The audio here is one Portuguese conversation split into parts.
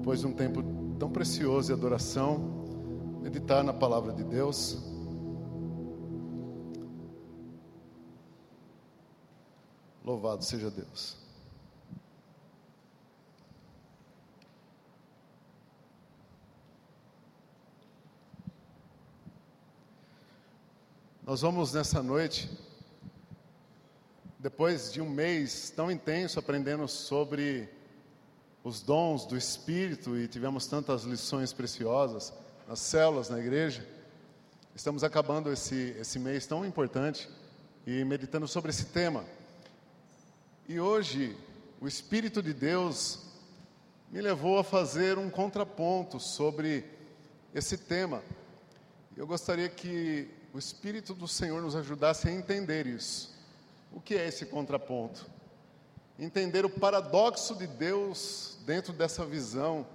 depois de um tempo tão precioso de adoração, meditar na palavra de Deus. Louvado seja Deus. Nós vamos nessa noite, depois de um mês tão intenso aprendendo sobre os dons do Espírito e tivemos tantas lições preciosas nas células, na igreja, estamos acabando esse, esse mês tão importante e meditando sobre esse tema. E hoje, o Espírito de Deus me levou a fazer um contraponto sobre esse tema. Eu gostaria que o Espírito do Senhor nos ajudasse a entender isso. O que é esse contraponto? Entender o paradoxo de Deus dentro dessa visão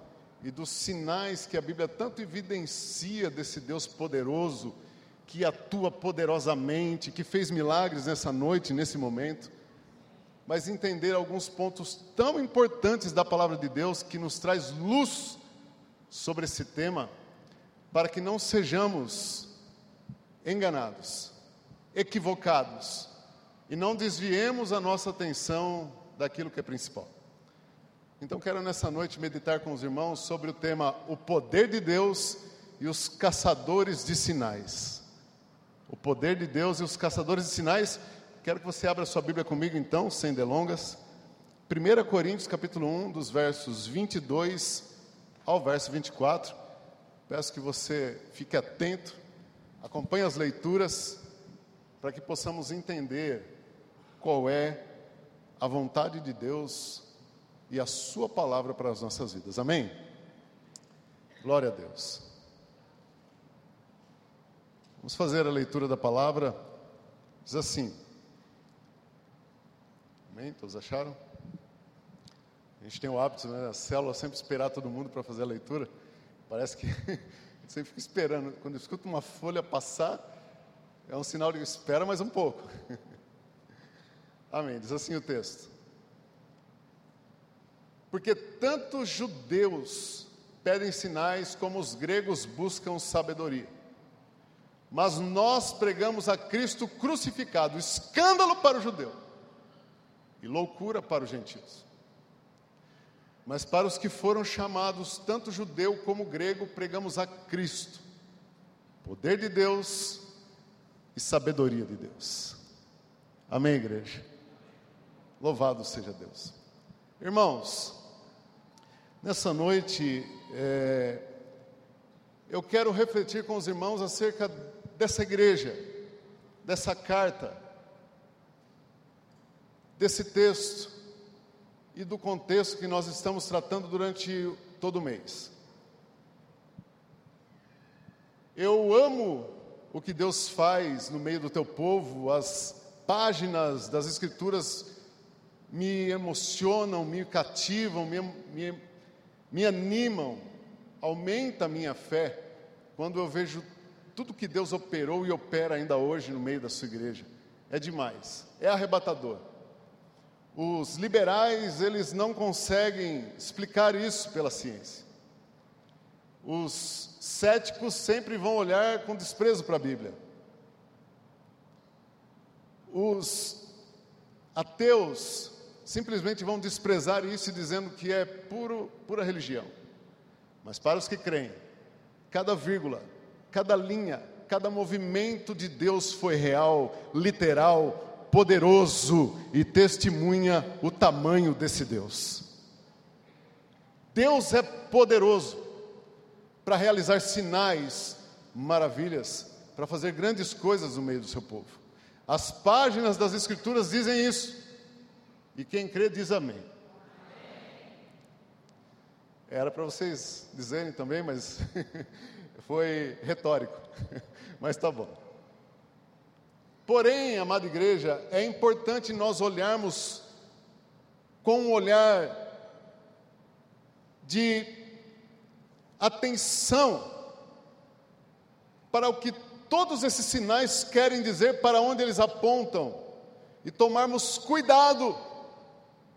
e dos sinais que a Bíblia tanto evidencia desse Deus poderoso, que atua poderosamente, que fez milagres nessa noite, nesse momento. Mas entender alguns pontos tão importantes da palavra de Deus que nos traz luz sobre esse tema, para que não sejamos enganados, equivocados e não desviemos a nossa atenção daquilo que é principal. Então, quero nessa noite meditar com os irmãos sobre o tema O poder de Deus e os caçadores de sinais. O poder de Deus e os caçadores de sinais. Quero que você abra sua Bíblia comigo então, sem delongas. 1 Coríntios capítulo 1, dos versos 22 ao verso 24. Peço que você fique atento Acompanhe as leituras para que possamos entender qual é a vontade de Deus e a Sua palavra para as nossas vidas. Amém? Glória a Deus. Vamos fazer a leitura da palavra. Diz assim. Amém? Todos acharam? A gente tem o hábito, né? Célula sempre esperar todo mundo para fazer a leitura. Parece que Você fica esperando. Quando escuta uma folha passar, é um sinal de espera mais um pouco. Amém. Diz assim o texto. Porque tanto judeus pedem sinais como os gregos buscam sabedoria. Mas nós pregamos a Cristo crucificado, escândalo para o judeu e loucura para os gentios. Mas para os que foram chamados, tanto judeu como grego, pregamos a Cristo, poder de Deus e sabedoria de Deus. Amém, igreja? Louvado seja Deus. Irmãos, nessa noite, é, eu quero refletir com os irmãos acerca dessa igreja, dessa carta, desse texto e do contexto que nós estamos tratando durante todo o mês. Eu amo o que Deus faz no meio do teu povo, as páginas das Escrituras me emocionam, me cativam, me, me, me animam, aumenta a minha fé quando eu vejo tudo que Deus operou e opera ainda hoje no meio da sua igreja. É demais, é arrebatador. Os liberais, eles não conseguem explicar isso pela ciência. Os céticos sempre vão olhar com desprezo para a Bíblia. Os ateus simplesmente vão desprezar isso dizendo que é puro, pura religião. Mas para os que creem, cada vírgula, cada linha, cada movimento de Deus foi real, literal, poderoso e testemunha o tamanho desse Deus. Deus é poderoso para realizar sinais, maravilhas, para fazer grandes coisas no meio do seu povo. As páginas das Escrituras dizem isso, e quem crê diz amém. Era para vocês dizerem também, mas foi retórico. mas tá bom. Porém, amada igreja, é importante nós olharmos com um olhar de atenção para o que todos esses sinais querem dizer, para onde eles apontam, e tomarmos cuidado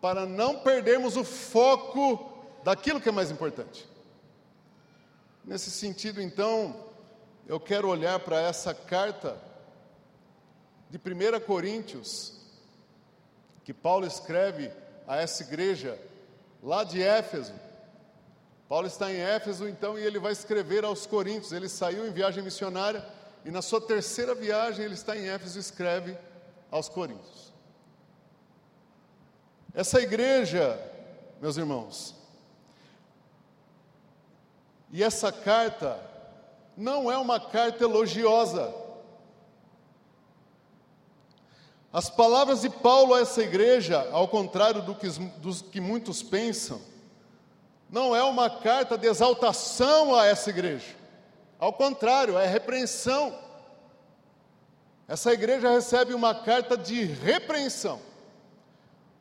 para não perdermos o foco daquilo que é mais importante. Nesse sentido, então, eu quero olhar para essa carta de 1 Coríntios, que Paulo escreve a essa igreja lá de Éfeso. Paulo está em Éfeso, então, e ele vai escrever aos Coríntios. Ele saiu em viagem missionária e na sua terceira viagem ele está em Éfeso e escreve aos Coríntios. Essa igreja, meus irmãos, e essa carta não é uma carta elogiosa. As palavras de Paulo a essa igreja, ao contrário do que, dos que muitos pensam, não é uma carta de exaltação a essa igreja. Ao contrário, é repreensão. Essa igreja recebe uma carta de repreensão.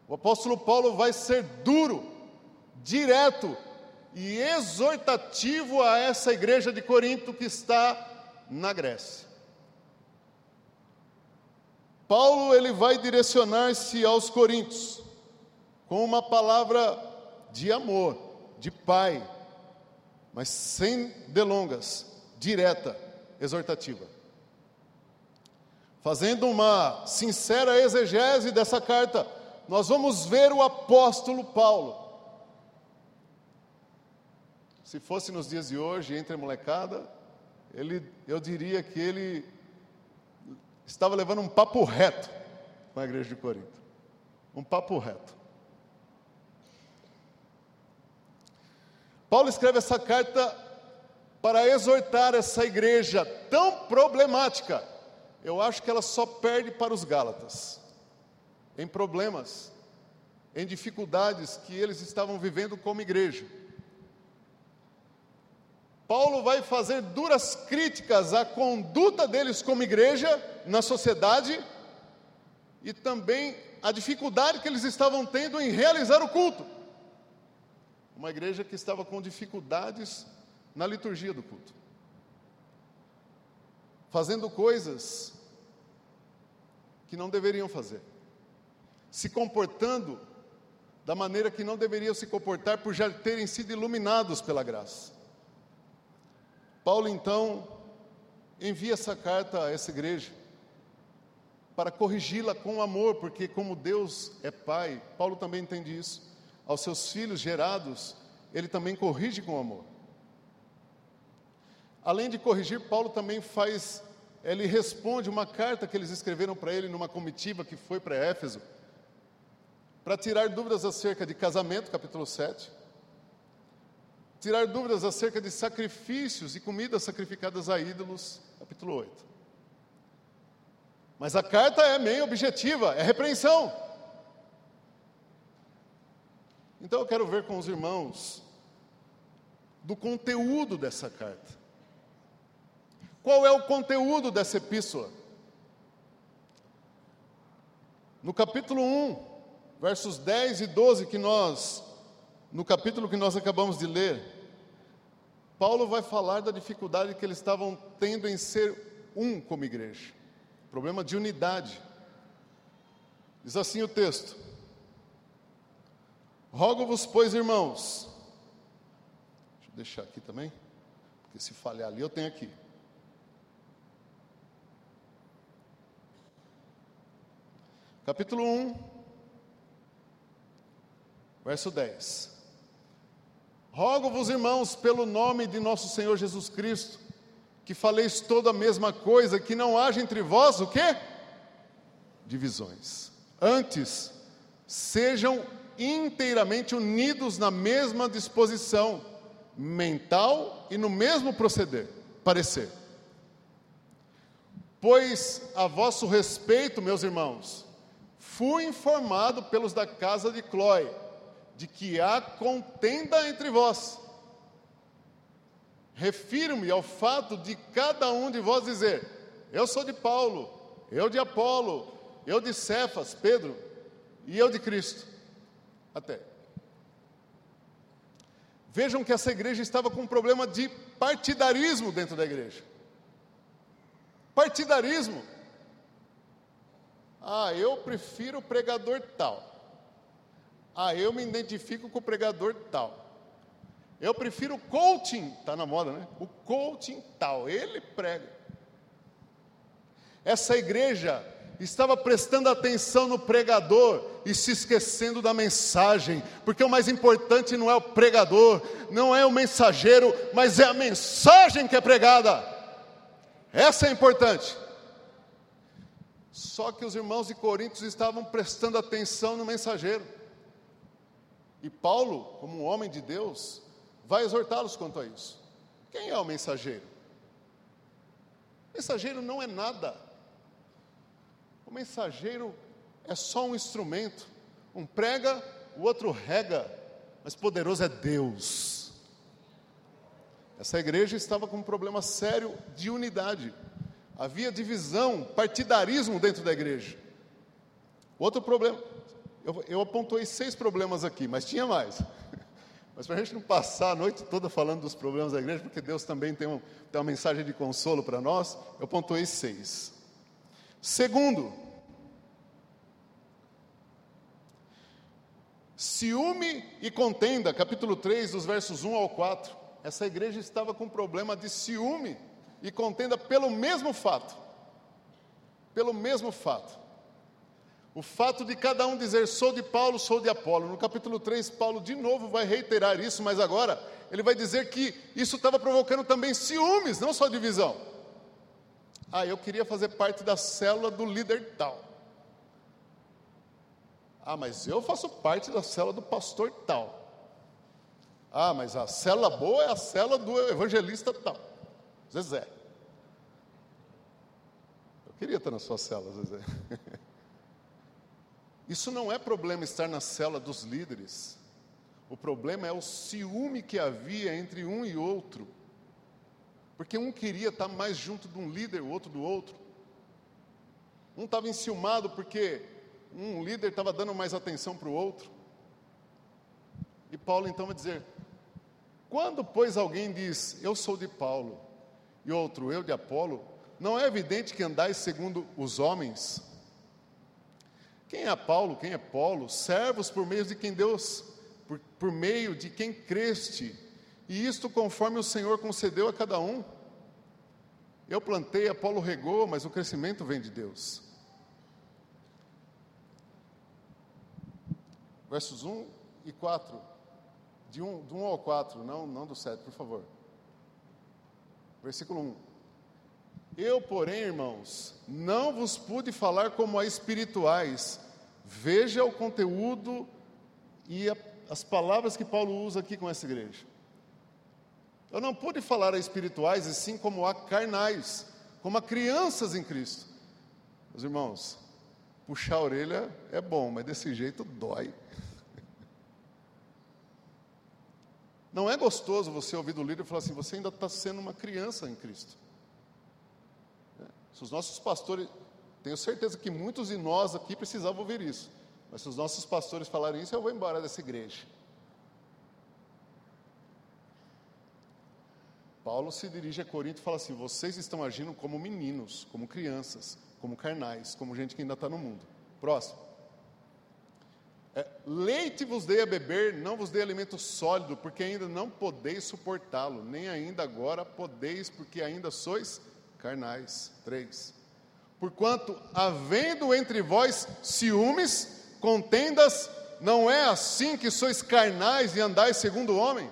O apóstolo Paulo vai ser duro, direto e exortativo a essa igreja de Corinto que está na Grécia. Paulo ele vai direcionar-se aos coríntios com uma palavra de amor, de pai, mas sem delongas, direta, exortativa. Fazendo uma sincera exegese dessa carta, nós vamos ver o apóstolo Paulo. Se fosse nos dias de hoje, entre a molecada, ele, eu diria que ele estava levando um papo reto com a igreja de Corinto. Um papo reto. Paulo escreve essa carta para exortar essa igreja tão problemática. Eu acho que ela só perde para os Gálatas, em problemas, em dificuldades que eles estavam vivendo como igreja. Paulo vai fazer duras críticas à conduta deles como igreja na sociedade e também a dificuldade que eles estavam tendo em realizar o culto. Uma igreja que estava com dificuldades na liturgia do culto, fazendo coisas que não deveriam fazer, se comportando da maneira que não deveriam se comportar por já terem sido iluminados pela graça. Paulo então envia essa carta a essa igreja para corrigi-la com amor, porque como Deus é pai, Paulo também entende isso. Aos seus filhos gerados, ele também corrige com amor. Além de corrigir, Paulo também faz, ele responde uma carta que eles escreveram para ele numa comitiva que foi para Éfeso, para tirar dúvidas acerca de casamento, capítulo 7, tirar dúvidas acerca de sacrifícios e comidas sacrificadas a ídolos, capítulo 8. Mas a carta é meio objetiva, é repreensão. Então eu quero ver com os irmãos do conteúdo dessa carta. Qual é o conteúdo dessa epístola? No capítulo 1, versos 10 e 12 que nós no capítulo que nós acabamos de ler, Paulo vai falar da dificuldade que eles estavam tendo em ser um como igreja, problema de unidade. Diz assim o texto: Rogo-vos, pois, irmãos, deixa eu deixar aqui também, porque se falhar ali eu tenho aqui. Capítulo 1, verso 10. Rogo-vos, irmãos, pelo nome de nosso Senhor Jesus Cristo, que faleis toda a mesma coisa, que não haja entre vós o quê? Divisões. Antes, sejam inteiramente unidos na mesma disposição mental e no mesmo proceder, parecer. Pois a vosso respeito, meus irmãos, fui informado pelos da casa de Clói, de que há contenda entre vós. Refiro-me ao fato de cada um de vós dizer: Eu sou de Paulo, eu de Apolo, eu de Cefas, Pedro, e eu de Cristo. Até. Vejam que essa igreja estava com um problema de partidarismo dentro da igreja. Partidarismo. Ah, eu prefiro o pregador tal. Ah, eu me identifico com o pregador tal. Eu prefiro o coaching, está na moda, né? O coaching tal, ele prega. Essa igreja estava prestando atenção no pregador e se esquecendo da mensagem, porque o mais importante não é o pregador, não é o mensageiro, mas é a mensagem que é pregada. Essa é importante. Só que os irmãos de Coríntios estavam prestando atenção no mensageiro. E Paulo, como um homem de Deus, vai exortá-los quanto a isso. Quem é o mensageiro? O mensageiro não é nada. O mensageiro é só um instrumento. Um prega, o outro rega, mas poderoso é Deus. Essa igreja estava com um problema sério de unidade. Havia divisão, partidarismo dentro da igreja. Outro problema, eu, eu apontei seis problemas aqui, mas tinha mais. Mas para a gente não passar a noite toda falando dos problemas da igreja, porque Deus também tem, um, tem uma mensagem de consolo para nós, eu pontuei seis. Segundo, ciúme e contenda, capítulo 3, dos versos 1 ao 4. Essa igreja estava com problema de ciúme e contenda pelo mesmo fato. Pelo mesmo fato. O fato de cada um dizer sou de Paulo, sou de Apolo. No capítulo 3, Paulo de novo vai reiterar isso, mas agora ele vai dizer que isso estava provocando também ciúmes, não só divisão. Ah, eu queria fazer parte da célula do líder tal. Ah, mas eu faço parte da célula do pastor tal. Ah, mas a célula boa é a célula do evangelista tal. Zezé. Eu queria estar na sua célula, Zezé. Isso não é problema estar na célula dos líderes. O problema é o ciúme que havia entre um e outro. Porque um queria estar mais junto de um líder, o outro do outro. Um estava enciumado porque um líder estava dando mais atenção para o outro. E Paulo então vai dizer: quando, pois, alguém diz, eu sou de Paulo, e outro, eu de Apolo, não é evidente que andais segundo os homens? Quem é Paulo, quem é Paulo? Servos por meio de quem Deus, por, por meio de quem creste, e isto conforme o Senhor concedeu a cada um. Eu plantei, Apolo regou, mas o crescimento vem de Deus. Versos 1 e 4. De 1, de 1 ao 4, não, não do 7, por favor. Versículo 1. Eu, porém, irmãos, não vos pude falar como a espirituais. Veja o conteúdo e a, as palavras que Paulo usa aqui com essa igreja. Eu não pude falar a espirituais, e sim como a carnais, como a crianças em Cristo. Meus irmãos, puxar a orelha é bom, mas desse jeito dói. Não é gostoso você ouvir do líder e falar assim: você ainda está sendo uma criança em Cristo. Se os nossos pastores, tenho certeza que muitos de nós aqui precisavam ouvir isso, mas se os nossos pastores falarem isso, eu vou embora dessa igreja. Paulo se dirige a Corinto e fala assim: vocês estão agindo como meninos, como crianças, como carnais, como gente que ainda está no mundo. Próximo. É, leite vos dei a beber, não vos dei alimento sólido, porque ainda não podeis suportá-lo, nem ainda agora podeis, porque ainda sois carnais. 3. Porquanto, havendo entre vós ciúmes, contendas, não é assim que sois carnais e andais segundo o homem?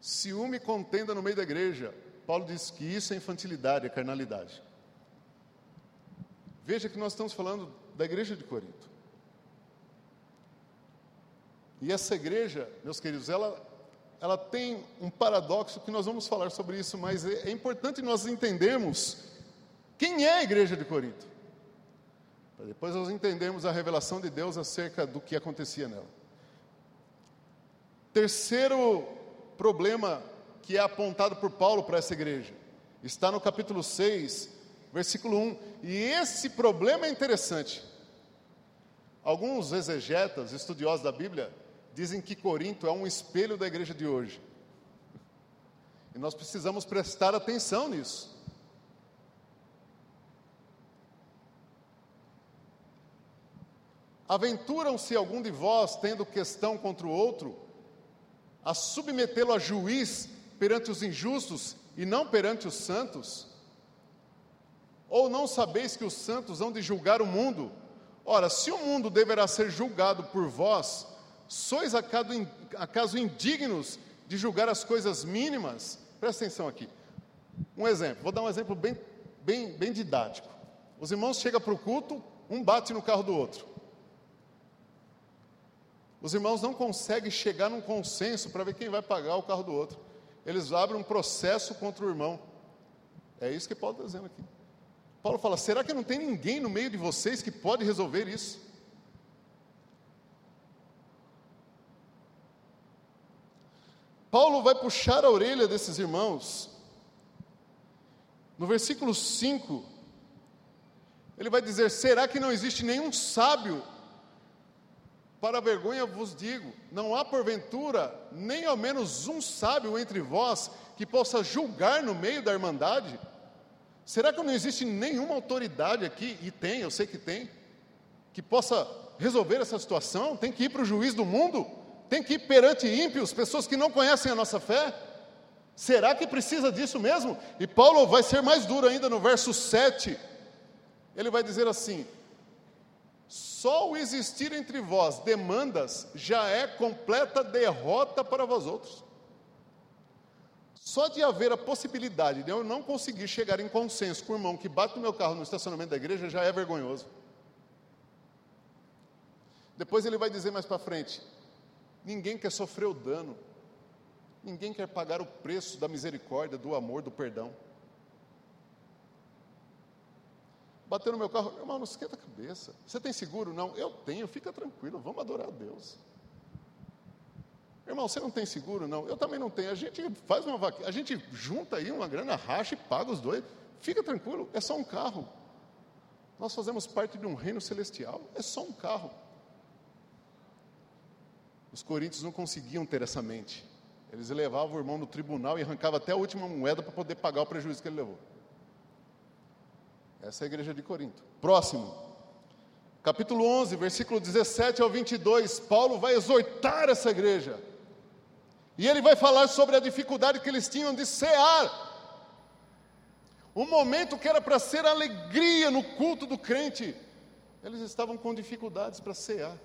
Ciúme e contenda no meio da igreja. Paulo diz que isso é infantilidade, é carnalidade. Veja que nós estamos falando da igreja de Corinto. E essa igreja, meus queridos, ela, ela tem um paradoxo que nós vamos falar sobre isso, mas é, é importante nós entendermos quem é a igreja de Corinto. Para depois nós entendermos a revelação de Deus acerca do que acontecia nela. Terceiro problema que é apontado por Paulo para essa igreja. Está no capítulo 6, versículo 1. E esse problema é interessante. Alguns exegetas, estudiosos da Bíblia, dizem que Corinto é um espelho da igreja de hoje. E nós precisamos prestar atenção nisso. Aventuram-se algum de vós tendo questão contra o outro? a submetê-lo a juiz perante os injustos e não perante os santos? Ou não sabeis que os santos hão de julgar o mundo? Ora, se o mundo deverá ser julgado por vós, sois acaso indignos de julgar as coisas mínimas? Presta atenção aqui. Um exemplo, vou dar um exemplo bem, bem, bem didático. Os irmãos chegam para o culto, um bate no carro do outro. Os irmãos não conseguem chegar num consenso para ver quem vai pagar o carro do outro. Eles abrem um processo contra o irmão. É isso que Paulo está dizendo aqui. Paulo fala: será que não tem ninguém no meio de vocês que pode resolver isso? Paulo vai puxar a orelha desses irmãos. No versículo 5, ele vai dizer: Será que não existe nenhum sábio? Para vergonha vos digo: não há porventura nem ao menos um sábio entre vós que possa julgar no meio da irmandade? Será que não existe nenhuma autoridade aqui, e tem, eu sei que tem, que possa resolver essa situação? Tem que ir para o juiz do mundo? Tem que ir perante ímpios, pessoas que não conhecem a nossa fé? Será que precisa disso mesmo? E Paulo vai ser mais duro ainda no verso 7. Ele vai dizer assim: só o existir entre vós demandas já é completa derrota para vós outros. Só de haver a possibilidade de eu não conseguir chegar em consenso com o irmão que bate no meu carro no estacionamento da igreja já é vergonhoso. Depois ele vai dizer mais para frente: ninguém quer sofrer o dano, ninguém quer pagar o preço da misericórdia, do amor, do perdão. Bateu no meu carro, irmão, não esquenta a cabeça. Você tem seguro? Não, eu tenho, fica tranquilo, vamos adorar a Deus. Irmão, você não tem seguro? Não, eu também não tenho. A gente faz uma a gente junta aí uma grana, racha e paga os dois. Fica tranquilo, é só um carro. Nós fazemos parte de um reino celestial, é só um carro. Os coríntios não conseguiam ter essa mente. Eles levavam o irmão no tribunal e arrancavam até a última moeda para poder pagar o prejuízo que ele levou. Essa é a igreja de Corinto. Próximo. Capítulo 11, versículo 17 ao 22. Paulo vai exortar essa igreja. E ele vai falar sobre a dificuldade que eles tinham de cear. Um momento que era para ser alegria no culto do crente, eles estavam com dificuldades para cear.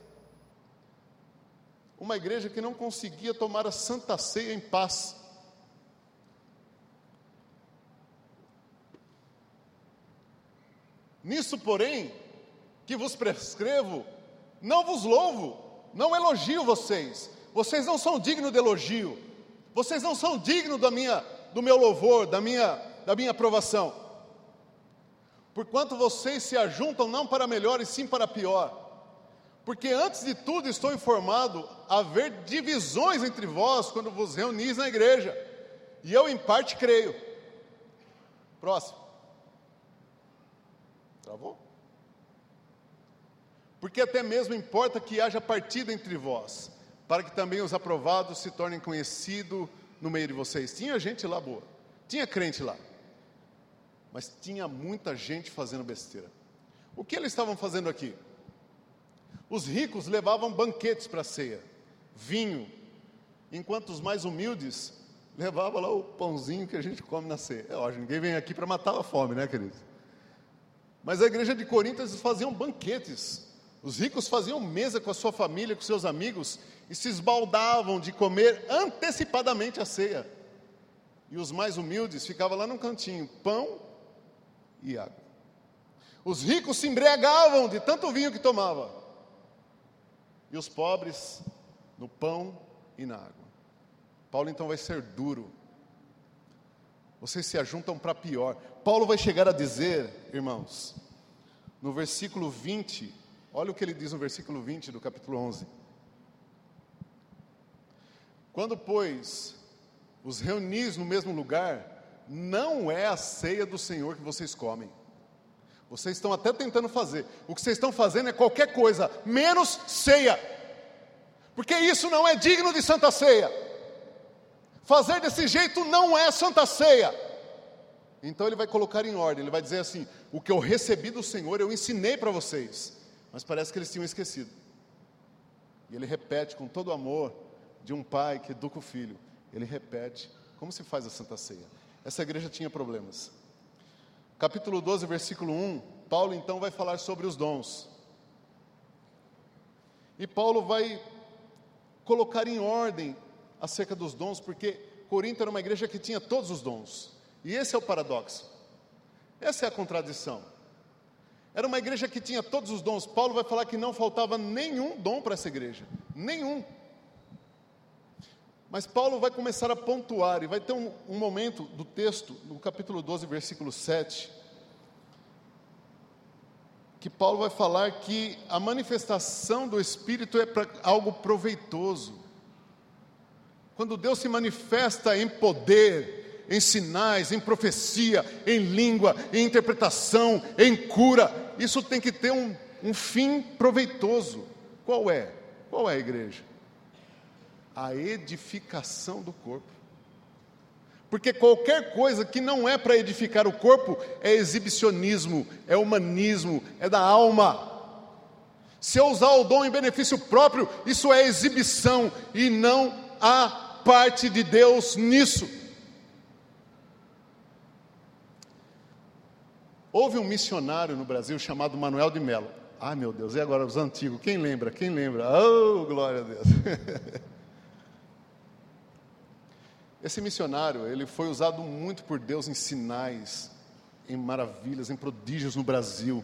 Uma igreja que não conseguia tomar a santa ceia em paz. Nisso, porém, que vos prescrevo, não vos louvo, não elogio vocês, vocês não são dignos de elogio. Vocês não são dignos da minha, do meu louvor, da minha, da minha aprovação. Porquanto vocês se ajuntam não para melhor e sim para pior. Porque antes de tudo estou informado haver divisões entre vós quando vos reunis na igreja. E eu em parte creio. Próximo. Travou? Porque até mesmo importa que haja partida entre vós para que também os aprovados se tornem conhecidos no meio de vocês. Tinha gente lá boa, tinha crente lá, mas tinha muita gente fazendo besteira. O que eles estavam fazendo aqui? Os ricos levavam banquetes para a ceia, vinho, enquanto os mais humildes levavam lá o pãozinho que a gente come na ceia. É lógico, ninguém vem aqui para matar a fome, né, queridos? Mas a igreja de Corinto eles faziam banquetes. Os ricos faziam mesa com a sua família, com seus amigos, e se esbaldavam de comer antecipadamente a ceia. E os mais humildes ficavam lá no cantinho, pão e água. Os ricos se embriagavam de tanto vinho que tomava. E os pobres no pão e na água. Paulo então vai ser duro. Vocês se ajuntam para pior. Paulo vai chegar a dizer, irmãos, no versículo 20, olha o que ele diz no versículo 20 do capítulo 11. Quando, pois, os reunis no mesmo lugar, não é a ceia do Senhor que vocês comem. Vocês estão até tentando fazer. O que vocês estão fazendo é qualquer coisa, menos ceia. Porque isso não é digno de santa ceia. Fazer desse jeito não é santa ceia. Então ele vai colocar em ordem, ele vai dizer assim: o que eu recebi do Senhor eu ensinei para vocês. Mas parece que eles tinham esquecido. E ele repete com todo amor, de um pai que educa o filho. Ele repete como se faz a Santa Ceia. Essa igreja tinha problemas. Capítulo 12, versículo 1, Paulo então vai falar sobre os dons. E Paulo vai colocar em ordem acerca dos dons, porque Corinto era uma igreja que tinha todos os dons. E esse é o paradoxo. Essa é a contradição. Era uma igreja que tinha todos os dons. Paulo vai falar que não faltava nenhum dom para essa igreja. Nenhum. Mas Paulo vai começar a pontuar, e vai ter um, um momento do texto, no capítulo 12, versículo 7, que Paulo vai falar que a manifestação do Espírito é algo proveitoso. Quando Deus se manifesta em poder, em sinais, em profecia, em língua, em interpretação, em cura, isso tem que ter um, um fim proveitoso. Qual é? Qual é a igreja? A edificação do corpo. Porque qualquer coisa que não é para edificar o corpo é exibicionismo, é humanismo, é da alma. Se eu usar o dom em benefício próprio, isso é exibição e não há parte de Deus nisso. Houve um missionário no Brasil chamado Manuel de Mello. Ai meu Deus, e agora os antigos? Quem lembra? Quem lembra? Oh, glória a Deus. Esse missionário, ele foi usado muito por Deus em sinais, em maravilhas, em prodígios no Brasil.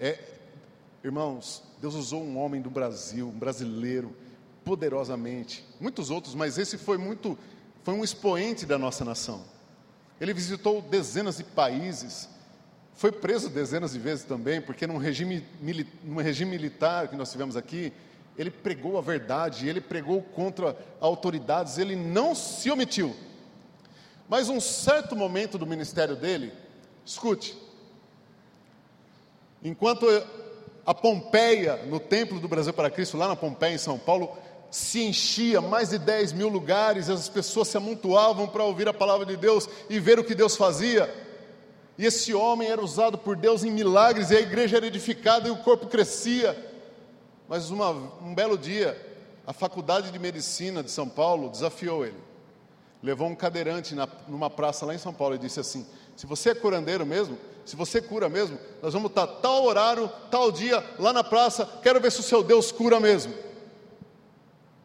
É, irmãos, Deus usou um homem do Brasil, um brasileiro, poderosamente. Muitos outros, mas esse foi muito, foi um expoente da nossa nação. Ele visitou dezenas de países, foi preso dezenas de vezes também, porque num regime, num regime militar que nós tivemos aqui, ele pregou a verdade, ele pregou contra autoridades, ele não se omitiu. Mas um certo momento do ministério dele, escute, enquanto a Pompeia, no Templo do Brasil para Cristo, lá na Pompeia, em São Paulo, se enchia, mais de 10 mil lugares, as pessoas se amontoavam para ouvir a palavra de Deus e ver o que Deus fazia. E esse homem era usado por Deus em milagres, e a igreja era edificada e o corpo crescia. Mas uma, um belo dia, a Faculdade de Medicina de São Paulo desafiou ele. Levou um cadeirante na, numa praça lá em São Paulo e disse assim: Se você é curandeiro mesmo, se você cura mesmo, nós vamos estar tal horário, tal dia, lá na praça, quero ver se o seu Deus cura mesmo.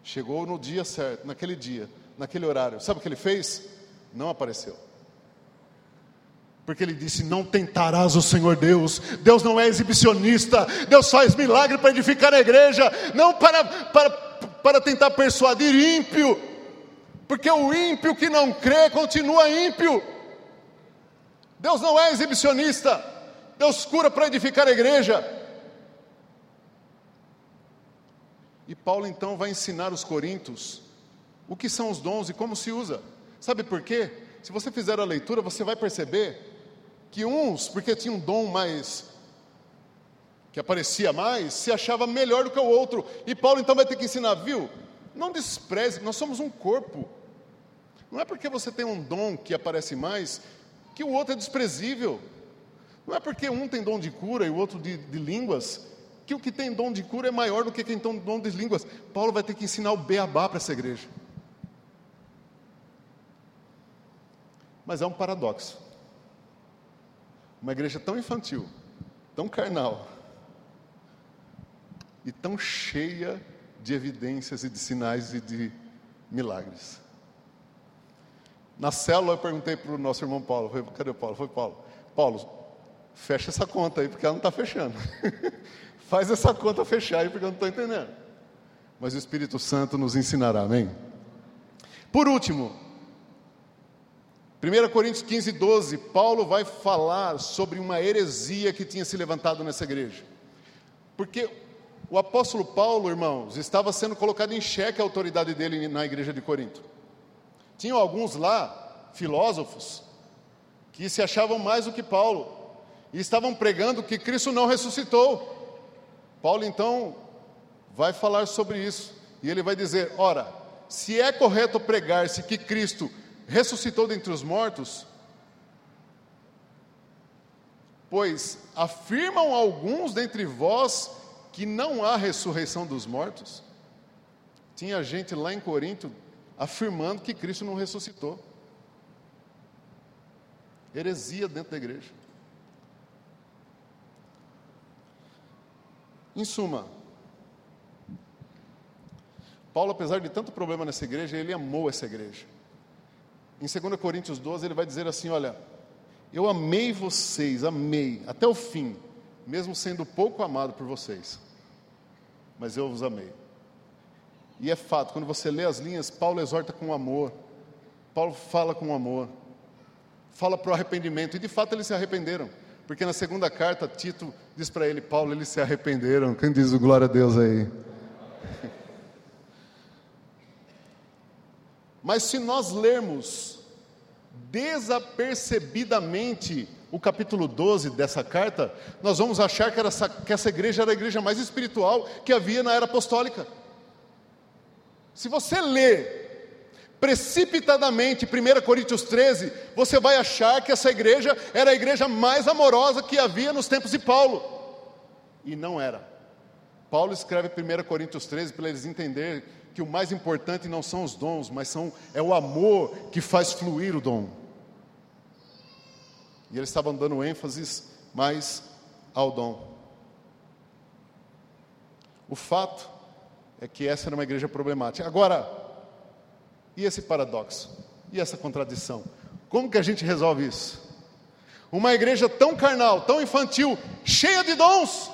Chegou no dia certo, naquele dia, naquele horário. Sabe o que ele fez? Não apareceu. Porque ele disse: Não tentarás o Senhor Deus. Deus não é exibicionista. Deus faz milagre para edificar a igreja, não para, para, para tentar persuadir ímpio. Porque o ímpio que não crê continua ímpio. Deus não é exibicionista. Deus cura para edificar a igreja. E Paulo então vai ensinar os coríntios o que são os dons e como se usa. Sabe por quê? Se você fizer a leitura, você vai perceber que uns, porque tinham um dom mais que aparecia mais, se achava melhor do que o outro. E Paulo então vai ter que ensinar, viu? Não despreze, nós somos um corpo. Não é porque você tem um dom que aparece mais que o outro é desprezível. Não é porque um tem dom de cura e o outro de, de línguas que o que tem dom de cura é maior do que quem tem dom de línguas. Paulo vai ter que ensinar o beabá para essa igreja. Mas é um paradoxo. Uma igreja tão infantil, tão carnal e tão cheia de evidências e de sinais e de milagres. Na célula eu perguntei para o nosso irmão Paulo, falei, cadê o Paulo? Foi Paulo. Paulo, fecha essa conta aí, porque ela não está fechando. Faz essa conta fechar aí, porque eu não estou entendendo. Mas o Espírito Santo nos ensinará, amém? Por último, 1 Coríntios 15, 12, Paulo vai falar sobre uma heresia que tinha se levantado nessa igreja. Porque o apóstolo Paulo, irmãos, estava sendo colocado em xeque a autoridade dele na igreja de Corinto. Tinham alguns lá, filósofos, que se achavam mais do que Paulo, e estavam pregando que Cristo não ressuscitou. Paulo então vai falar sobre isso, e ele vai dizer: ora, se é correto pregar-se que Cristo ressuscitou dentre os mortos? Pois afirmam alguns dentre vós que não há ressurreição dos mortos? Tinha gente lá em Corinto afirmando que Cristo não ressuscitou. Heresia dentro da igreja. Em suma, Paulo, apesar de tanto problema nessa igreja, ele amou essa igreja. Em 2 Coríntios 12, ele vai dizer assim: Olha, eu amei vocês, amei, até o fim, mesmo sendo pouco amado por vocês, mas eu vos amei. E é fato, quando você lê as linhas, Paulo exorta com amor, Paulo fala com amor, fala para o arrependimento, e de fato eles se arrependeram, porque na segunda carta, Tito diz para ele: Paulo, eles se arrependeram. Quem diz o glória a Deus aí? Mas se nós lermos desapercebidamente o capítulo 12 dessa carta, nós vamos achar que, essa, que essa igreja era a igreja mais espiritual que havia na era apostólica. Se você ler precipitadamente 1 Coríntios 13, você vai achar que essa igreja era a igreja mais amorosa que havia nos tempos de Paulo. E não era. Paulo escreve 1 Coríntios 13 para eles entenderem que o mais importante não são os dons, mas são, é o amor que faz fluir o dom. E eles estavam dando ênfase mais ao dom. O fato é que essa era uma igreja problemática. Agora, e esse paradoxo? E essa contradição? Como que a gente resolve isso? Uma igreja tão carnal, tão infantil, cheia de dons.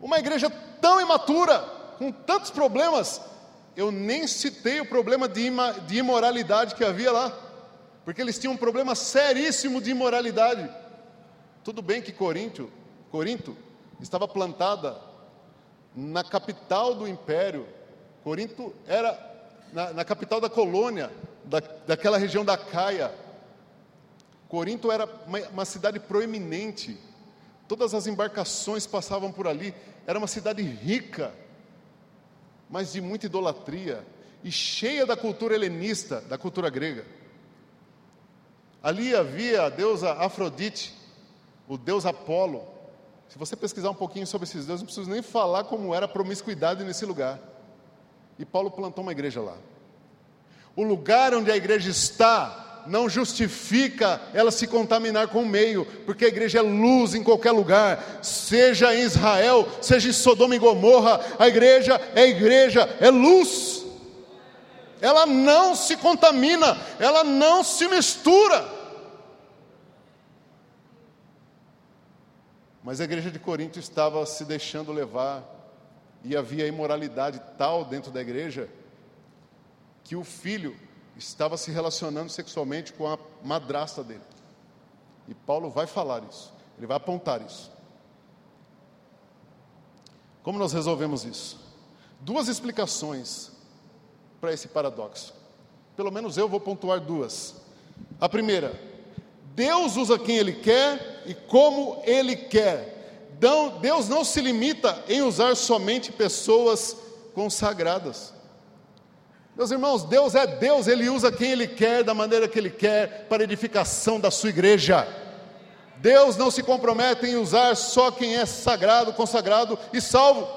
Uma igreja tão imatura, com tantos problemas. Eu nem citei o problema de imoralidade que havia lá porque eles tinham um problema seríssimo de imoralidade. Tudo bem que Corinto, Corinto estava plantada na capital do império. Corinto era na, na capital da colônia, da, daquela região da Caia. Corinto era uma, uma cidade proeminente. Todas as embarcações passavam por ali. Era uma cidade rica, mas de muita idolatria e cheia da cultura helenista, da cultura grega. Ali havia a deusa Afrodite, o deus Apolo. Se você pesquisar um pouquinho sobre esses deuses, não preciso nem falar como era a promiscuidade nesse lugar. E Paulo plantou uma igreja lá. O lugar onde a igreja está não justifica ela se contaminar com o meio, porque a igreja é luz em qualquer lugar, seja em Israel, seja em Sodoma e Gomorra, a igreja é igreja, é luz ela não se contamina, ela não se mistura. Mas a igreja de Corinto estava se deixando levar, e havia imoralidade tal dentro da igreja, que o filho estava se relacionando sexualmente com a madrasta dele. E Paulo vai falar isso, ele vai apontar isso. Como nós resolvemos isso? Duas explicações para esse paradoxo. Pelo menos eu vou pontuar duas. A primeira, Deus usa quem Ele quer e como Ele quer. Deus não se limita em usar somente pessoas consagradas. Meus irmãos, Deus é Deus, Ele usa quem Ele quer, da maneira que Ele quer, para edificação da sua igreja. Deus não se compromete em usar só quem é sagrado, consagrado e salvo.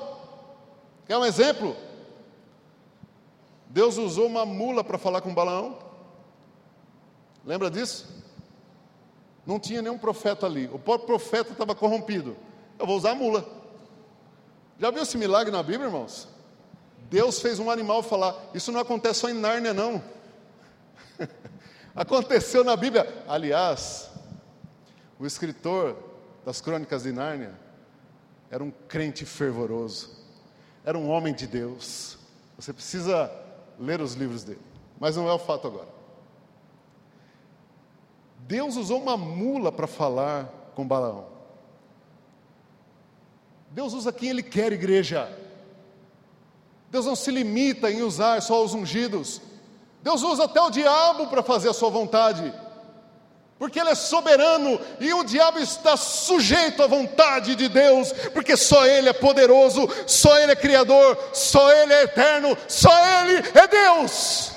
Quer um exemplo? Deus usou uma mula para falar com Balaão. Lembra disso? Não tinha nenhum profeta ali. O próprio profeta estava corrompido. Eu vou usar a mula. Já viu esse milagre na Bíblia, irmãos? Deus fez um animal falar. Isso não acontece só em Nárnia, não. Aconteceu na Bíblia. Aliás, o escritor das crônicas de Nárnia era um crente fervoroso. Era um homem de Deus. Você precisa ler os livros dele. Mas não é o fato agora. Deus usou uma mula para falar com Balaão. Deus usa quem Ele quer, igreja. Deus não se limita em usar só os ungidos. Deus usa até o diabo para fazer a sua vontade porque Ele é soberano e o diabo está sujeito à vontade de Deus, porque só Ele é poderoso, só Ele é Criador, só Ele é eterno, só Ele é Deus,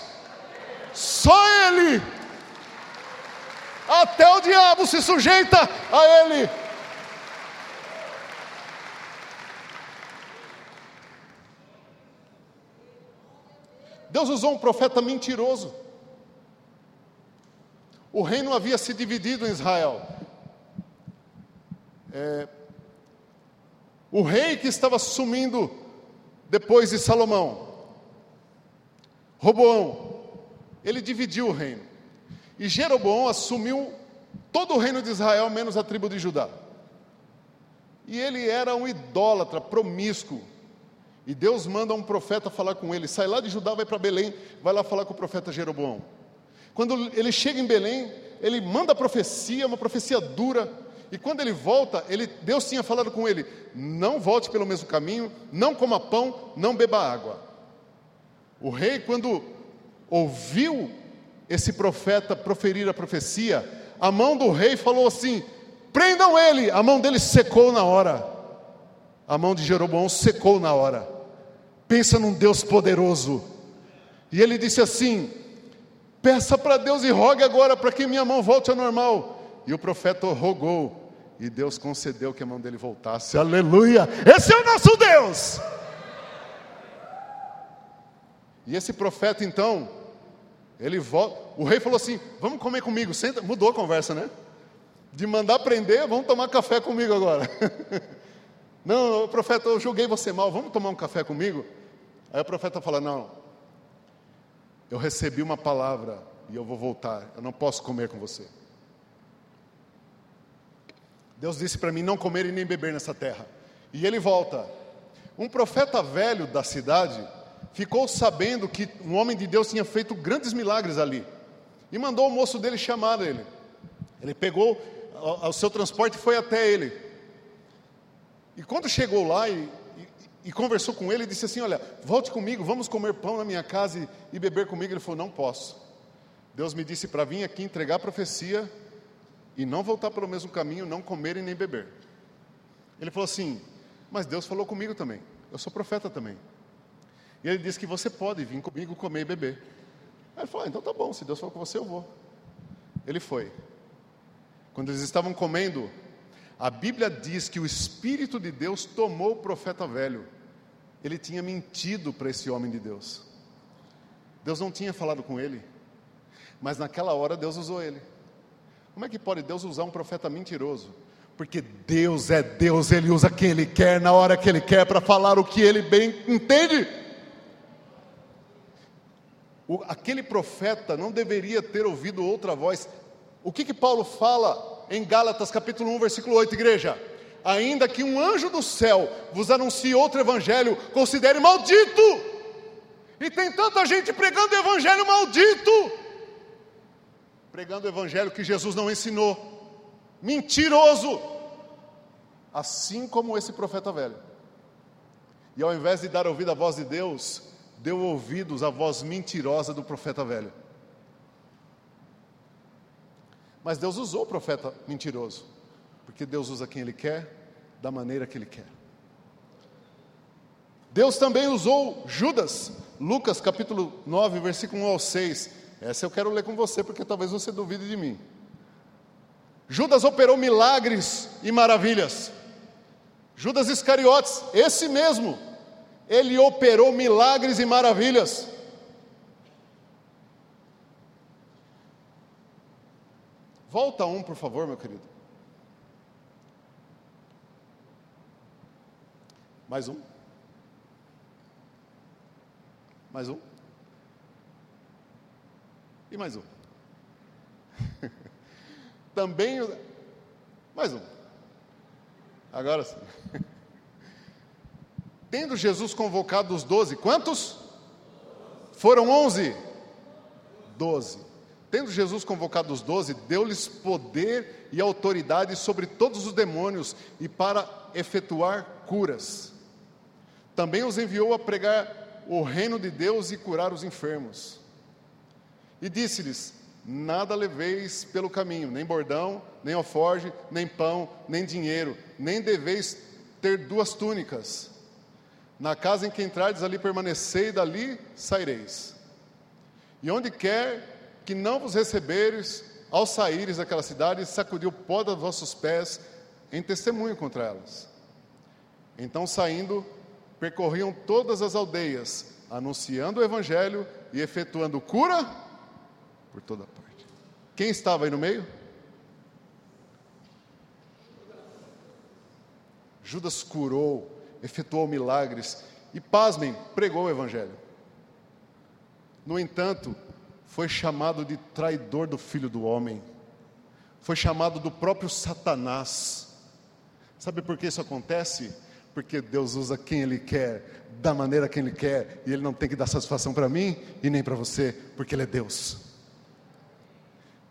só Ele. Até o diabo se sujeita a Ele. Deus usou um profeta mentiroso. O reino havia se dividido em Israel. É, o rei que estava sumindo depois de Salomão, Roboão, ele dividiu o reino. E Jeroboão assumiu todo o reino de Israel, menos a tribo de Judá. E ele era um idólatra, promíscuo. E Deus manda um profeta falar com ele. Sai lá de Judá, vai para Belém, vai lá falar com o profeta Jeroboão. Quando ele chega em Belém, ele manda a profecia, uma profecia dura. E quando ele volta, ele, Deus tinha falado com ele: não volte pelo mesmo caminho, não coma pão, não beba água. O rei, quando ouviu esse profeta proferir a profecia, a mão do rei falou assim: prendam ele. A mão dele secou na hora. A mão de Jeroboão secou na hora. Pensa num Deus poderoso. E ele disse assim: Peça para Deus e rogue agora para que minha mão volte ao normal. E o profeta rogou, e Deus concedeu que a mão dele voltasse. Aleluia! Esse é o nosso Deus! E esse profeta então, ele volta. O rei falou assim: Vamos comer comigo. Senta. Mudou a conversa, né? De mandar prender, vamos tomar café comigo agora. Não, profeta, eu julguei você mal, vamos tomar um café comigo? Aí o profeta fala: Não, eu recebi uma palavra e eu vou voltar, eu não posso comer com você. Deus disse para mim não comer e nem beber nessa terra. E ele volta. Um profeta velho da cidade ficou sabendo que um homem de Deus tinha feito grandes milagres ali. E mandou o moço dele chamar ele. Ele pegou o seu transporte e foi até ele. E quando chegou lá e e conversou com ele e disse assim: Olha, volte comigo, vamos comer pão na minha casa e, e beber comigo. Ele falou: Não posso. Deus me disse para vir aqui entregar a profecia e não voltar pelo mesmo caminho, não comer e nem beber. Ele falou assim: Mas Deus falou comigo também. Eu sou profeta também. E ele disse que você pode vir comigo comer e beber. Aí ele falou: ah, Então tá bom, se Deus falou com você, eu vou. Ele foi. Quando eles estavam comendo, a Bíblia diz que o Espírito de Deus tomou o profeta velho. Ele tinha mentido para esse homem de Deus. Deus não tinha falado com ele, mas naquela hora Deus usou ele. Como é que pode Deus usar um profeta mentiroso? Porque Deus é Deus, Ele usa quem Ele quer, na hora que Ele quer, para falar o que Ele bem entende. O, aquele profeta não deveria ter ouvido outra voz. O que que Paulo fala em Gálatas capítulo 1, versículo 8, igreja. Ainda que um anjo do céu vos anuncie outro evangelho, considere maldito. E tem tanta gente pregando evangelho maldito, pregando evangelho que Jesus não ensinou, mentiroso, assim como esse profeta velho. E ao invés de dar ouvido à voz de Deus, deu ouvidos à voz mentirosa do profeta velho. Mas Deus usou o profeta mentiroso, porque Deus usa quem Ele quer, da maneira que Ele quer. Deus também usou Judas, Lucas capítulo 9, versículo 1 ao 6. Essa eu quero ler com você, porque talvez você duvide de mim. Judas operou milagres e maravilhas. Judas Iscariotes, esse mesmo, ele operou milagres e maravilhas. Volta um, por favor, meu querido. Mais um. Mais um. E mais um. Também. Mais um. Agora sim. Tendo Jesus convocado os doze, quantos? Foram onze. Doze. Tendo Jesus convocado os doze, deu-lhes poder e autoridade sobre todos os demônios e para efetuar curas. Também os enviou a pregar o reino de Deus e curar os enfermos. E disse-lhes: Nada leveis pelo caminho, nem bordão, nem alforge, nem pão, nem dinheiro, nem deveis ter duas túnicas. Na casa em que entrardes, ali permanecei, dali saireis. E onde quer que não vos receberes ao saíres daquela cidade, sacudiu o pó dos vossos pés em testemunho contra elas. Então, saindo, percorriam todas as aldeias, anunciando o evangelho e efetuando cura por toda parte. Quem estava aí no meio? Judas curou, efetuou milagres e, pasmem, pregou o Evangelho. No entanto, foi chamado de traidor do filho do homem, foi chamado do próprio Satanás. Sabe por que isso acontece? Porque Deus usa quem Ele quer, da maneira que Ele quer, e Ele não tem que dar satisfação para mim e nem para você, porque Ele é Deus.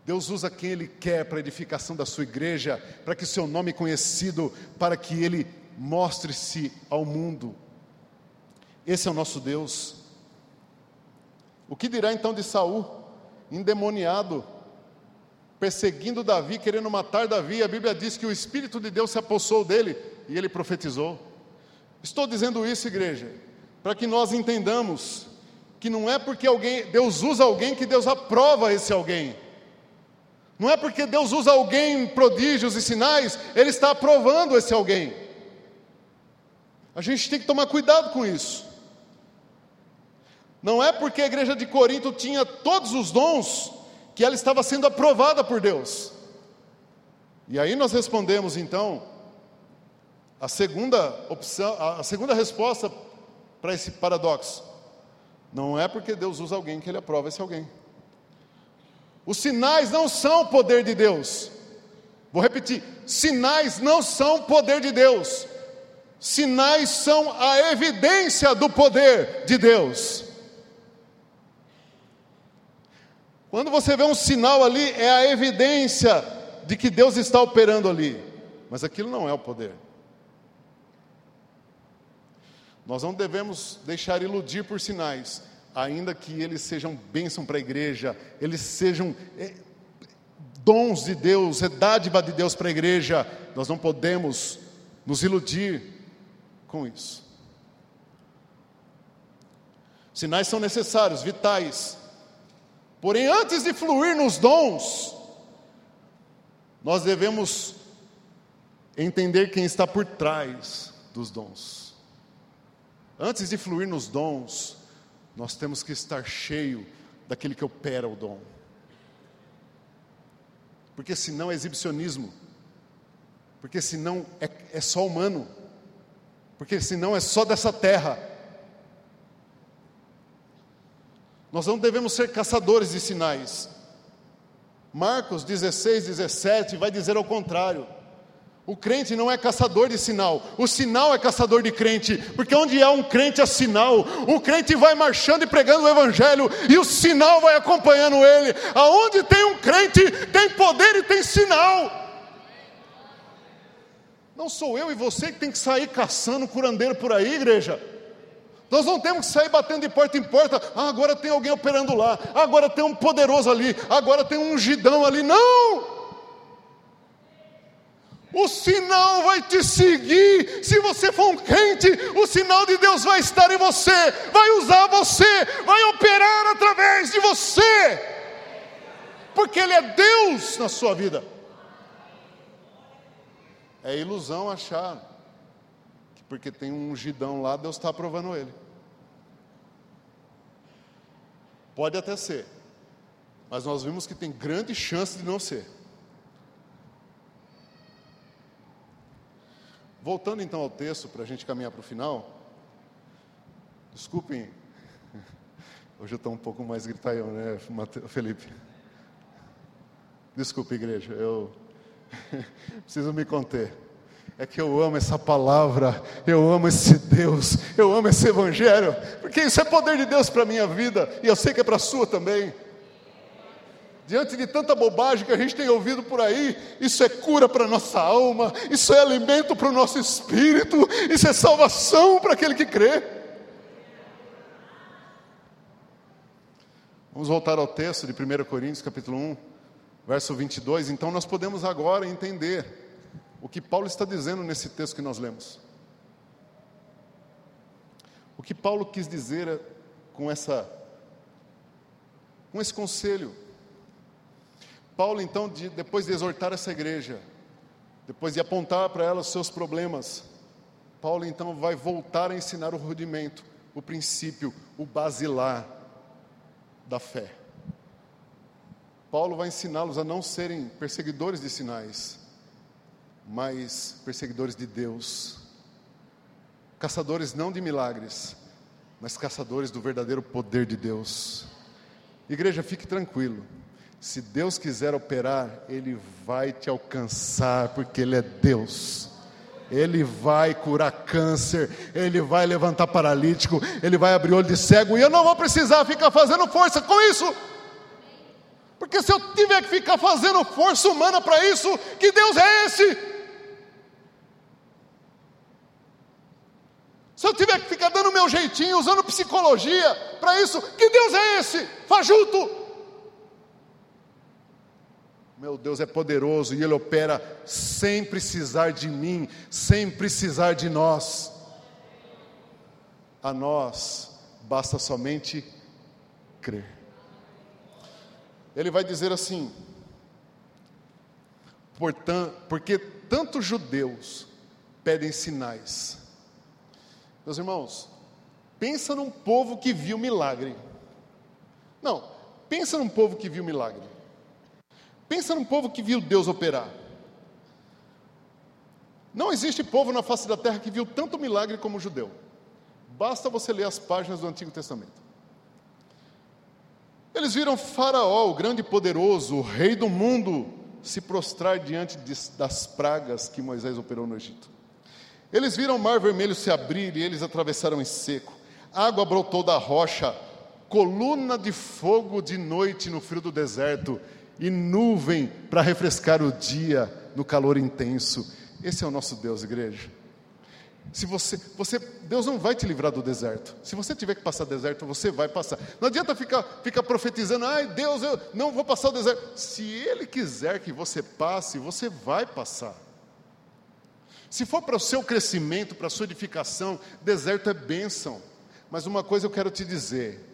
Deus usa quem Ele quer para a edificação da sua igreja, para que seu nome conhecido, para que Ele mostre-se ao mundo. Esse é o nosso Deus. O que dirá então de Saul, endemoniado, perseguindo Davi, querendo matar Davi? A Bíblia diz que o Espírito de Deus se apossou dele e ele profetizou. Estou dizendo isso, igreja, para que nós entendamos que não é porque alguém, Deus usa alguém que Deus aprova esse alguém. Não é porque Deus usa alguém prodígios e sinais, Ele está aprovando esse alguém. A gente tem que tomar cuidado com isso. Não é porque a igreja de Corinto tinha todos os dons que ela estava sendo aprovada por Deus. E aí nós respondemos então a segunda opção, a segunda resposta para esse paradoxo. Não é porque Deus usa alguém que ele aprova esse alguém. Os sinais não são poder de Deus. Vou repetir: sinais não são poder de Deus. Sinais são a evidência do poder de Deus. Quando você vê um sinal ali, é a evidência de que Deus está operando ali. Mas aquilo não é o poder. Nós não devemos deixar iludir por sinais ainda que eles sejam bênção para a igreja, eles sejam é, dons de Deus, é dádiva de Deus para a igreja, nós não podemos nos iludir com isso. Sinais são necessários, vitais, porém, antes de fluir nos dons, nós devemos entender quem está por trás dos dons. Antes de fluir nos dons, nós temos que estar cheio daquele que opera o dom. Porque senão é exibicionismo. Porque senão é, é só humano. Porque senão é só dessa terra. Nós não devemos ser caçadores de sinais. Marcos 16, 17 vai dizer ao contrário. O crente não é caçador de sinal, o sinal é caçador de crente, porque onde há um crente é sinal, o crente vai marchando e pregando o evangelho, e o sinal vai acompanhando ele. Aonde tem um crente, tem poder e tem sinal. Não sou eu e você que tem que sair caçando curandeiro por aí, igreja. Nós não temos que sair batendo de porta em porta. Ah, agora tem alguém operando lá. Agora tem um poderoso ali. Agora tem um ungidão ali. Não! O sinal vai te seguir. Se você for um crente, o sinal de Deus vai estar em você, vai usar você, vai operar através de você, porque Ele é Deus na sua vida. É ilusão achar que porque tem um ungidão lá, Deus está aprovando ele. Pode até ser, mas nós vimos que tem grande chance de não ser. Voltando então ao texto, para a gente caminhar para o final. Desculpem, hoje eu estou um pouco mais gritaião, né, Felipe? Desculpe, igreja, eu preciso me conter. É que eu amo essa palavra, eu amo esse Deus, eu amo esse Evangelho, porque isso é poder de Deus para a minha vida, e eu sei que é para a sua também diante de tanta bobagem que a gente tem ouvido por aí, isso é cura para a nossa alma, isso é alimento para o nosso espírito, isso é salvação para aquele que crê. Vamos voltar ao texto de 1 Coríntios, capítulo 1, verso 22. Então, nós podemos agora entender o que Paulo está dizendo nesse texto que nós lemos. O que Paulo quis dizer com essa com esse conselho Paulo, então, de, depois de exortar essa igreja, depois de apontar para ela os seus problemas, Paulo então vai voltar a ensinar o rudimento, o princípio, o basilar. da fé. Paulo vai ensiná-los a não serem perseguidores de sinais, mas perseguidores de Deus. Caçadores não de milagres, mas caçadores do verdadeiro poder de Deus. Igreja, fique tranquilo. Se Deus quiser operar, Ele vai te alcançar, porque Ele é Deus. Ele vai curar câncer, Ele vai levantar paralítico, Ele vai abrir olho de cego, e eu não vou precisar ficar fazendo força com isso. Porque se eu tiver que ficar fazendo força humana para isso, que Deus é esse? Se eu tiver que ficar dando meu jeitinho, usando psicologia para isso, que Deus é esse? Fajuto. Meu Deus é poderoso e Ele opera sem precisar de mim, sem precisar de nós. A nós basta somente crer. Ele vai dizer assim: portanto, porque tantos judeus pedem sinais, meus irmãos, pensa num povo que viu milagre. Não, pensa num povo que viu milagre. Pensa num povo que viu Deus operar. Não existe povo na face da terra que viu tanto milagre como o judeu. Basta você ler as páginas do Antigo Testamento. Eles viram Faraó, o grande e poderoso, o rei do mundo, se prostrar diante das pragas que Moisés operou no Egito. Eles viram o mar vermelho se abrir e eles atravessaram em seco. Água brotou da rocha, coluna de fogo de noite no frio do deserto e nuvem para refrescar o dia no calor intenso. Esse é o nosso Deus, igreja. Se você, você, Deus não vai te livrar do deserto. Se você tiver que passar deserto, você vai passar. Não adianta ficar, ficar profetizando, ai Deus, eu não vou passar o deserto. Se Ele quiser que você passe, você vai passar. Se for para o seu crescimento, para a sua edificação, deserto é bênção. Mas uma coisa eu quero te dizer: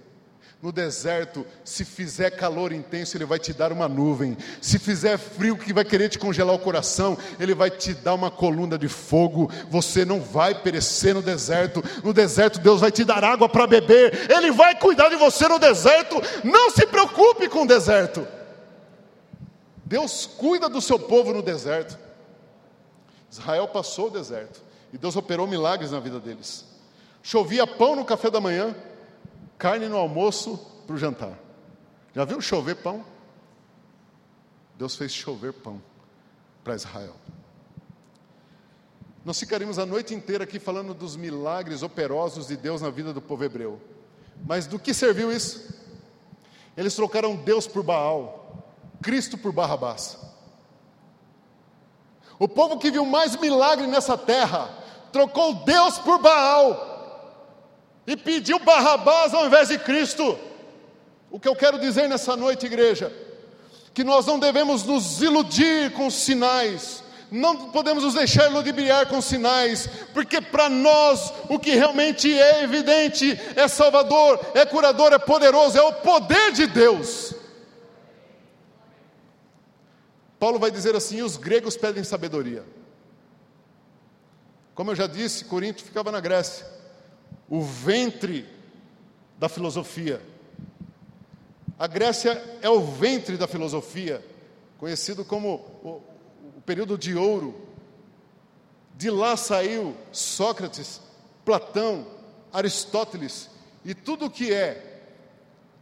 no deserto, se fizer calor intenso, Ele vai te dar uma nuvem. Se fizer frio que vai querer te congelar o coração, Ele vai te dar uma coluna de fogo. Você não vai perecer no deserto. No deserto, Deus vai te dar água para beber. Ele vai cuidar de você no deserto. Não se preocupe com o deserto. Deus cuida do seu povo no deserto. Israel passou o deserto e Deus operou milagres na vida deles. Chovia pão no café da manhã, carne no almoço para o jantar. Já viu chover pão? Deus fez chover pão para Israel. Nós ficaríamos a noite inteira aqui falando dos milagres operosos de Deus na vida do povo hebreu. Mas do que serviu isso? Eles trocaram Deus por Baal, Cristo por Barrabás. O povo que viu mais milagre nessa terra trocou Deus por Baal e pediu Barrabás ao invés de Cristo. O que eu quero dizer nessa noite, igreja, que nós não devemos nos iludir com sinais, não podemos nos deixar ludibriar com sinais, porque para nós o que realmente é evidente é Salvador, é curador, é poderoso, é o poder de Deus. Paulo vai dizer assim: os gregos pedem sabedoria. Como eu já disse, Corinto ficava na Grécia, o ventre da filosofia. A Grécia é o ventre da filosofia, conhecido como o, o período de ouro. De lá saiu Sócrates, Platão, Aristóteles e tudo que é,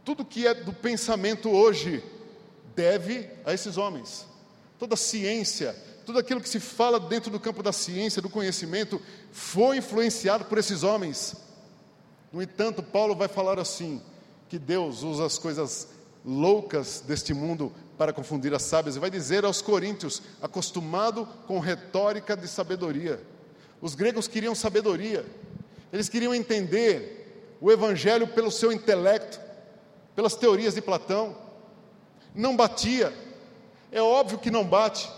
tudo que é do pensamento hoje deve a esses homens toda a ciência, tudo aquilo que se fala dentro do campo da ciência, do conhecimento, foi influenciado por esses homens. No entanto, Paulo vai falar assim: que Deus usa as coisas loucas deste mundo para confundir as sábias, e vai dizer aos coríntios, acostumado com retórica de sabedoria. Os gregos queriam sabedoria, eles queriam entender o evangelho pelo seu intelecto, pelas teorias de Platão. Não batia, é óbvio que não bate.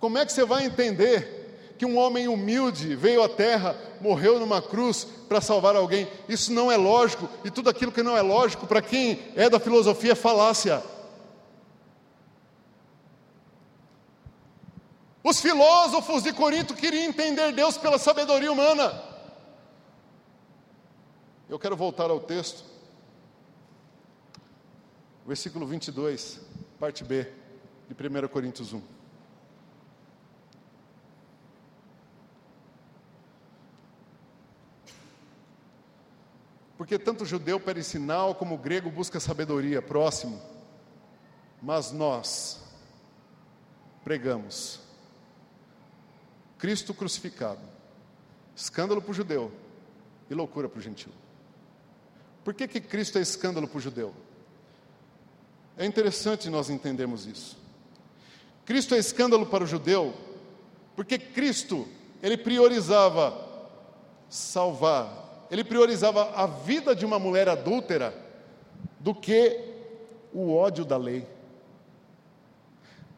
Como é que você vai entender que um homem humilde veio à terra, morreu numa cruz para salvar alguém? Isso não é lógico, e tudo aquilo que não é lógico, para quem é da filosofia, é falácia. Os filósofos de Corinto queriam entender Deus pela sabedoria humana. Eu quero voltar ao texto. versículo 22, parte B, de 1 Coríntios 1. Porque tanto o judeu pede sinal como o grego busca sabedoria, próximo. Mas nós pregamos Cristo crucificado, escândalo para o judeu e loucura para o gentil. Por que, que Cristo é escândalo para o judeu? É interessante nós entendermos isso. Cristo é escândalo para o judeu, porque Cristo, ele priorizava salvar ele priorizava a vida de uma mulher adúltera do que o ódio da lei.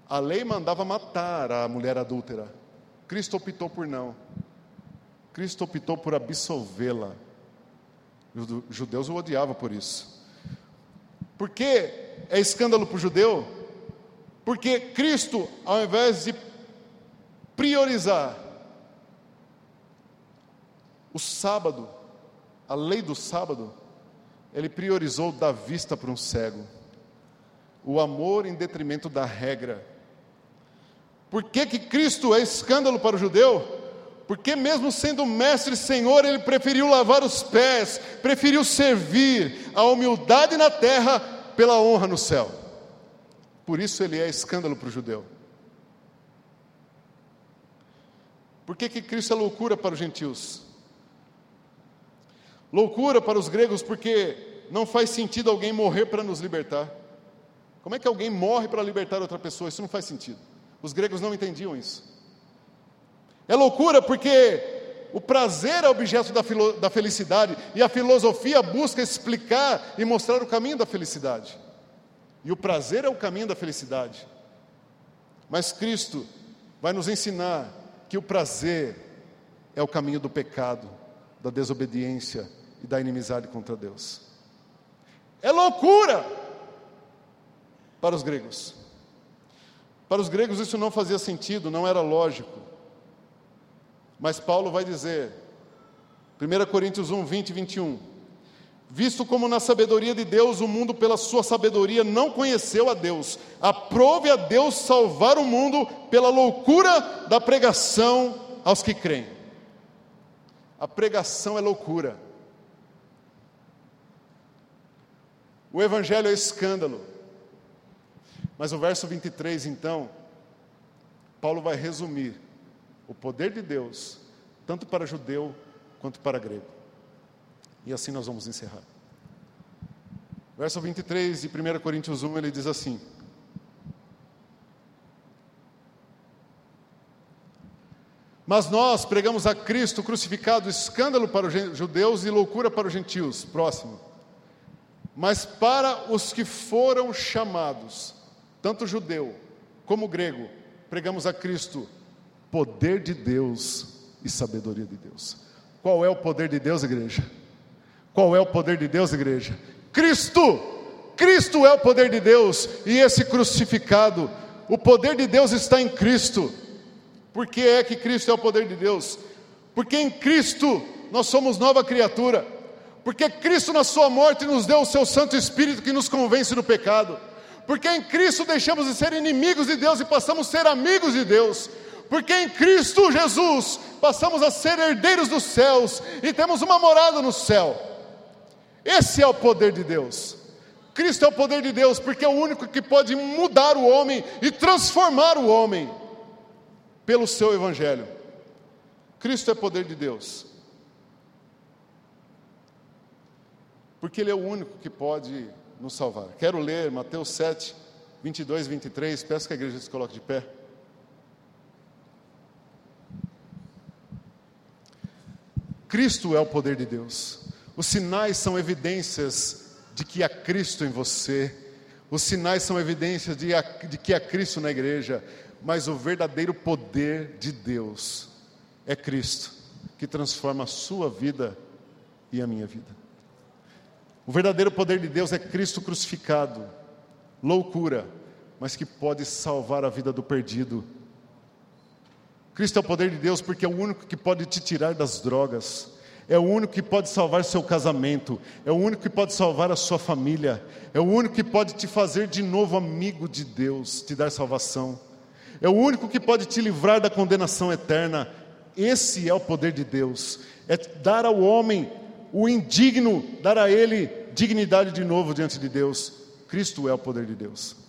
A lei mandava matar a mulher adúltera. Cristo optou por não. Cristo optou por absolvê-la. Os judeus o odiavam por isso. Por que é escândalo para o judeu? Porque Cristo, ao invés de priorizar o sábado, a lei do sábado, ele priorizou dar vista para um cego, o amor em detrimento da regra. Por que, que Cristo é escândalo para o judeu? Porque, mesmo sendo mestre e senhor, ele preferiu lavar os pés, preferiu servir a humildade na terra pela honra no céu. Por isso ele é escândalo para o judeu. Por que, que Cristo é loucura para os gentios? Loucura para os gregos, porque não faz sentido alguém morrer para nos libertar. Como é que alguém morre para libertar outra pessoa? Isso não faz sentido. Os gregos não entendiam isso. É loucura porque o prazer é objeto da, da felicidade e a filosofia busca explicar e mostrar o caminho da felicidade. E o prazer é o caminho da felicidade. Mas Cristo vai nos ensinar que o prazer é o caminho do pecado, da desobediência e da inimizade contra Deus. É loucura para os gregos. Para os gregos isso não fazia sentido, não era lógico. Mas Paulo vai dizer, 1 Coríntios 1, 20 e 21, visto como na sabedoria de Deus o mundo pela sua sabedoria não conheceu a Deus, aprove a Deus salvar o mundo pela loucura da pregação aos que creem. A pregação é loucura. O evangelho é escândalo. Mas o verso 23, então, Paulo vai resumir o poder de Deus, tanto para judeu quanto para grego. E assim nós vamos encerrar. Verso 23 de 1 Coríntios 1, ele diz assim: Mas nós pregamos a Cristo crucificado, escândalo para os judeus e loucura para os gentios. Próximo. Mas para os que foram chamados, tanto judeu como grego, pregamos a Cristo, poder de Deus e sabedoria de Deus. Qual é o poder de Deus, igreja? Qual é o poder de Deus, igreja? Cristo! Cristo é o poder de Deus e esse crucificado, o poder de Deus está em Cristo. Por que é que Cristo é o poder de Deus? Porque em Cristo nós somos nova criatura. Porque Cristo, na Sua morte, nos deu o Seu Santo Espírito que nos convence do pecado. Porque em Cristo deixamos de ser inimigos de Deus e passamos a ser amigos de Deus. Porque em Cristo Jesus passamos a ser herdeiros dos céus e temos uma morada no céu. Esse é o poder de Deus. Cristo é o poder de Deus, porque é o único que pode mudar o homem e transformar o homem pelo seu Evangelho. Cristo é poder de Deus. porque Ele é o único que pode nos salvar. Quero ler Mateus 7, 22 e 23. Peço que a igreja se coloque de pé. Cristo é o poder de Deus. Os sinais são evidências de que há Cristo em você. Os sinais são evidências de, de que há Cristo na igreja. Mas o verdadeiro poder de Deus é Cristo, que transforma a sua vida e a minha vida. O verdadeiro poder de Deus é Cristo crucificado, loucura, mas que pode salvar a vida do perdido. Cristo é o poder de Deus porque é o único que pode te tirar das drogas, É o único que pode salvar seu casamento, é o único que pode salvar a sua família, é o único que pode te fazer de novo amigo de Deus, te dar salvação. É o único que pode te livrar da condenação eterna. Esse é o poder de Deus. É dar ao homem o indigno, dar a ele dignidade de novo diante de Deus. Cristo é o poder de Deus.